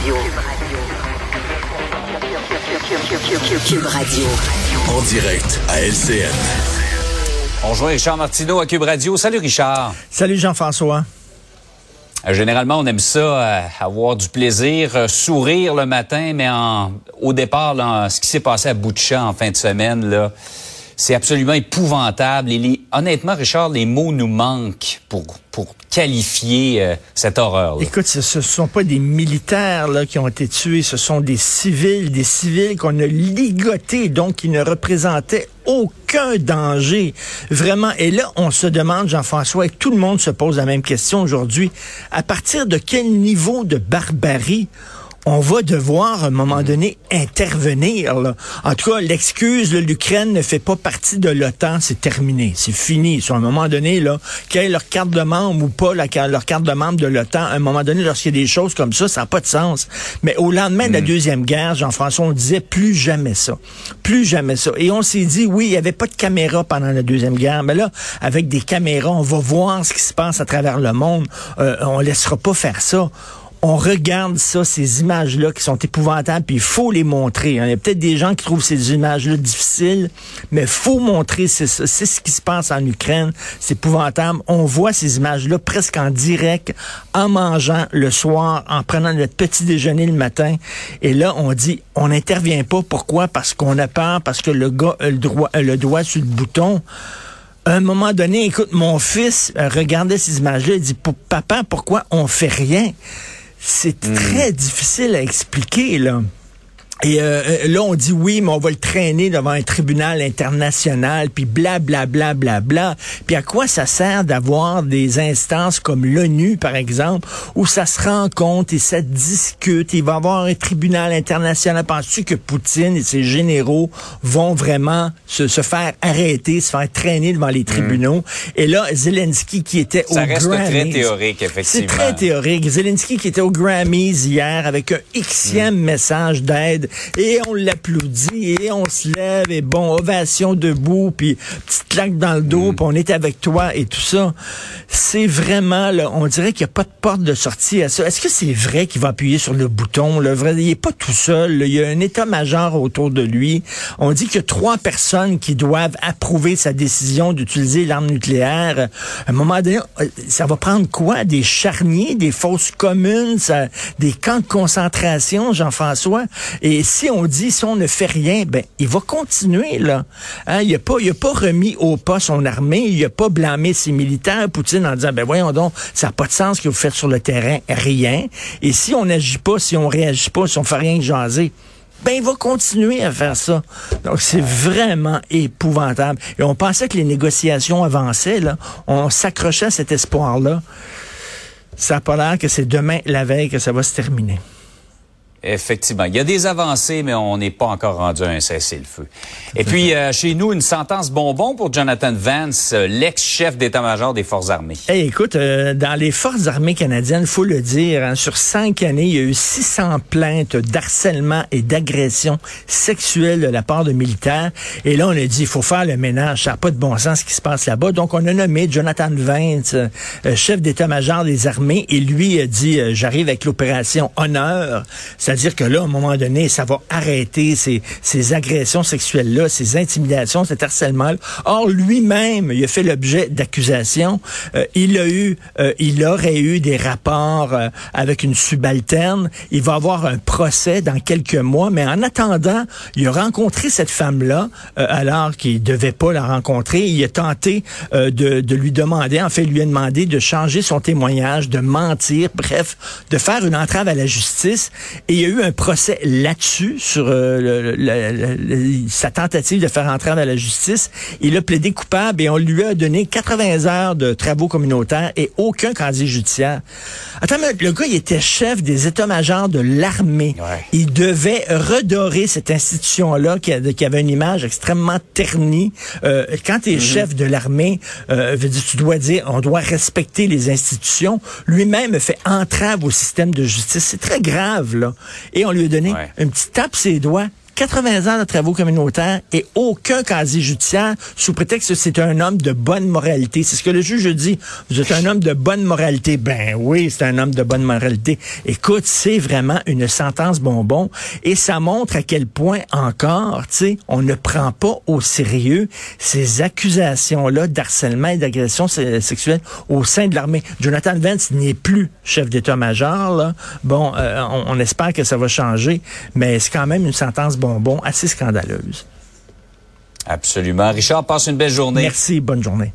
Radio. Cube Radio. En direct à LCN. On rejoint Richard Martineau à Cube Radio. Salut Richard. Salut Jean-François. Euh, généralement, on aime ça, euh, avoir du plaisir, euh, sourire le matin, mais en, au départ, là, ce qui s'est passé à Boutcha en fin de semaine, là, c'est absolument épouvantable. Et honnêtement, Richard, les mots nous manquent pour, pour qualifier euh, cette horreur. -là. Écoute, ce ne sont pas des militaires qui ont été tués, ce sont des civils, des civils qu'on a ligotés, donc qui ne représentaient aucun danger. Vraiment. Et là, on se demande, Jean-François, et tout le monde se pose la même question aujourd'hui, à partir de quel niveau de barbarie on va devoir à un moment donné intervenir. Là. En tout cas, l'excuse, l'Ukraine ne fait pas partie de l'OTAN, c'est terminé, c'est fini. Sur un moment donné, là, quelle est leur carte de membre ou pas la, leur carte de membre de l'OTAN, à un moment donné, lorsqu'il y a des choses comme ça, ça n'a pas de sens. Mais au lendemain de la Deuxième Guerre, Jean-François, on disait plus jamais ça. Plus jamais ça. Et on s'est dit, oui, il n'y avait pas de caméra pendant la Deuxième Guerre, mais là, avec des caméras, on va voir ce qui se passe à travers le monde. Euh, on laissera pas faire ça on regarde ça, ces images-là qui sont épouvantables, puis il faut les montrer. Hein. Il y a peut-être des gens qui trouvent ces images-là difficiles, mais faut montrer, c'est C'est ce qui se passe en Ukraine. C'est épouvantable. On voit ces images-là presque en direct, en mangeant le soir, en prenant notre petit déjeuner le matin. Et là, on dit, on n'intervient pas. Pourquoi? Parce qu'on a peur, parce que le gars a le, droit, le doigt sur le bouton à un moment donné, écoute, mon fils regardait ces images-là, il dit, papa, pourquoi on fait rien? C'est Hmm. très difficile à expliquer, là. Et euh, là, on dit oui, mais on va le traîner devant un tribunal international, puis bla bla bla bla bla. Puis à quoi ça sert d'avoir des instances comme l'ONU, par exemple, où ça se rencontre et ça discute, il va y avoir un tribunal international. Penses-tu que Poutine et ses généraux vont vraiment se, se faire arrêter, se faire traîner devant les tribunaux? Et là, Zelensky qui était Ça au reste très Grammys- théorique, c'est effectivement. très théorique. Zelensky qui était au Grammys hier avec un xème Mm. message d'aide et on l'applaudit et on se lève et bon, ovation debout puis petite claque dans le Mm. dos puis on est avec toi et tout ça. C'est vraiment, là, on dirait qu'il n'y a pas de porte de sortie à ça. Est-ce que c'est vrai qu'il va appuyer sur le bouton? Le vrai, il est pas tout seul. là. Il y a un état-major autour de lui. On dit qu'il y a trois personnes qui doivent approuver sa décision d'utiliser l'arme nucléaire. À un moment donné, euh, ça va prendre quoi? Des charniers, des fosses communes, ça- des camps de concentration, Jean-François? Et si on dit, si on ne fait rien, ben, il va continuer, là. Hein, il a pas, il a pas remis au pas son armée, il a pas blâmé ses militaires, Poutine, en disant, ben, voyons donc, ça n'a pas de sens que vous faites sur le terrain, rien. Et si on n'agit pas, si on réagit pas, si on fait rien que jaser, ben il va continuer à faire ça. Donc c'est vraiment épouvantable. Et on pensait que les négociations avançaient, là. On s'accrochait à cet espoir-là. Ça n'a pas l'air que c'est demain, la veille, que ça va se terminer. Effectivement. Il y a des avancées, mais on n'est pas encore rendu à un cessez-le-feu. Et puis, euh, chez nous, une sentence bonbon pour Jonathan Vance, euh, l'ex-chef d'état-major des Forces armées. Hey, écoute, euh, dans les forces armées canadiennes, faut le dire, hein, sur cinq années, il y a eu 600 plaintes d'harcèlement et d'agression sexuelle de la part de militaires. Et là, on a dit, il faut faire le ménage. Ça n'a pas de bon sens ce qui se passe là-bas. Donc, on a nommé Jonathan Vance, chef d'état-major des armées, et lui a dit, j'arrive avec l'opération Honneur. C'est-à-dire que là, à un moment donné, ça va arrêter ces, ces agressions sexuelles-là, ces intimidations, cet harcèlement. Or, lui-même, il a fait l'objet d'accusations. Euh, il a eu, euh, il aurait eu des rapports euh, avec une subalterne. Il va avoir un procès dans quelques mois, mais en attendant, il a rencontré cette femme-là euh, alors qu'il devait pas la rencontrer. Il a tenté euh, de, de lui demander, en fait, lui a demandé de changer son témoignage, de mentir, bref, de faire une entrave à la justice. Y a eu un procès là-dessus, sur euh, le- le- le- le- sa tentative de faire entrave à la justice. Il a plaidé coupable et on lui a donné 80 heures de travaux communautaires et aucun casier judiciaire. Attends, mais le gars, il était chef des états-majors de l'armée. Ouais. Il devait redorer cette institution-là qui, avait une image extrêmement ternie. Euh, quand tu es chef de l'armée, euh, tu dois dire, on doit respecter les institutions. Lui-même fait entrave au système de justice. C'est très grave, là. Et on lui a donné Ouais. un petit tape ses doigts. 80 ans de travaux communautaires et aucun casier judiciaire sous prétexte que c'est un homme de bonne moralité. C'est ce que le juge dit. Vous êtes un homme de bonne moralité. Ben oui, c'est un homme de bonne moralité. Écoute, c'est vraiment une sentence bonbon et ça montre à quel point encore, tu sais, on ne prend pas au sérieux ces accusations-là d'harcèlement et d'agression sexuelle au sein de l'armée. Jonathan Vance n'est plus chef d'état-major. Bon, euh, on, on espère que ça va changer, mais c'est quand même une sentence bonbon assez scandaleuse. Absolument. Richard, passe une belle journée. Merci, bonne journée.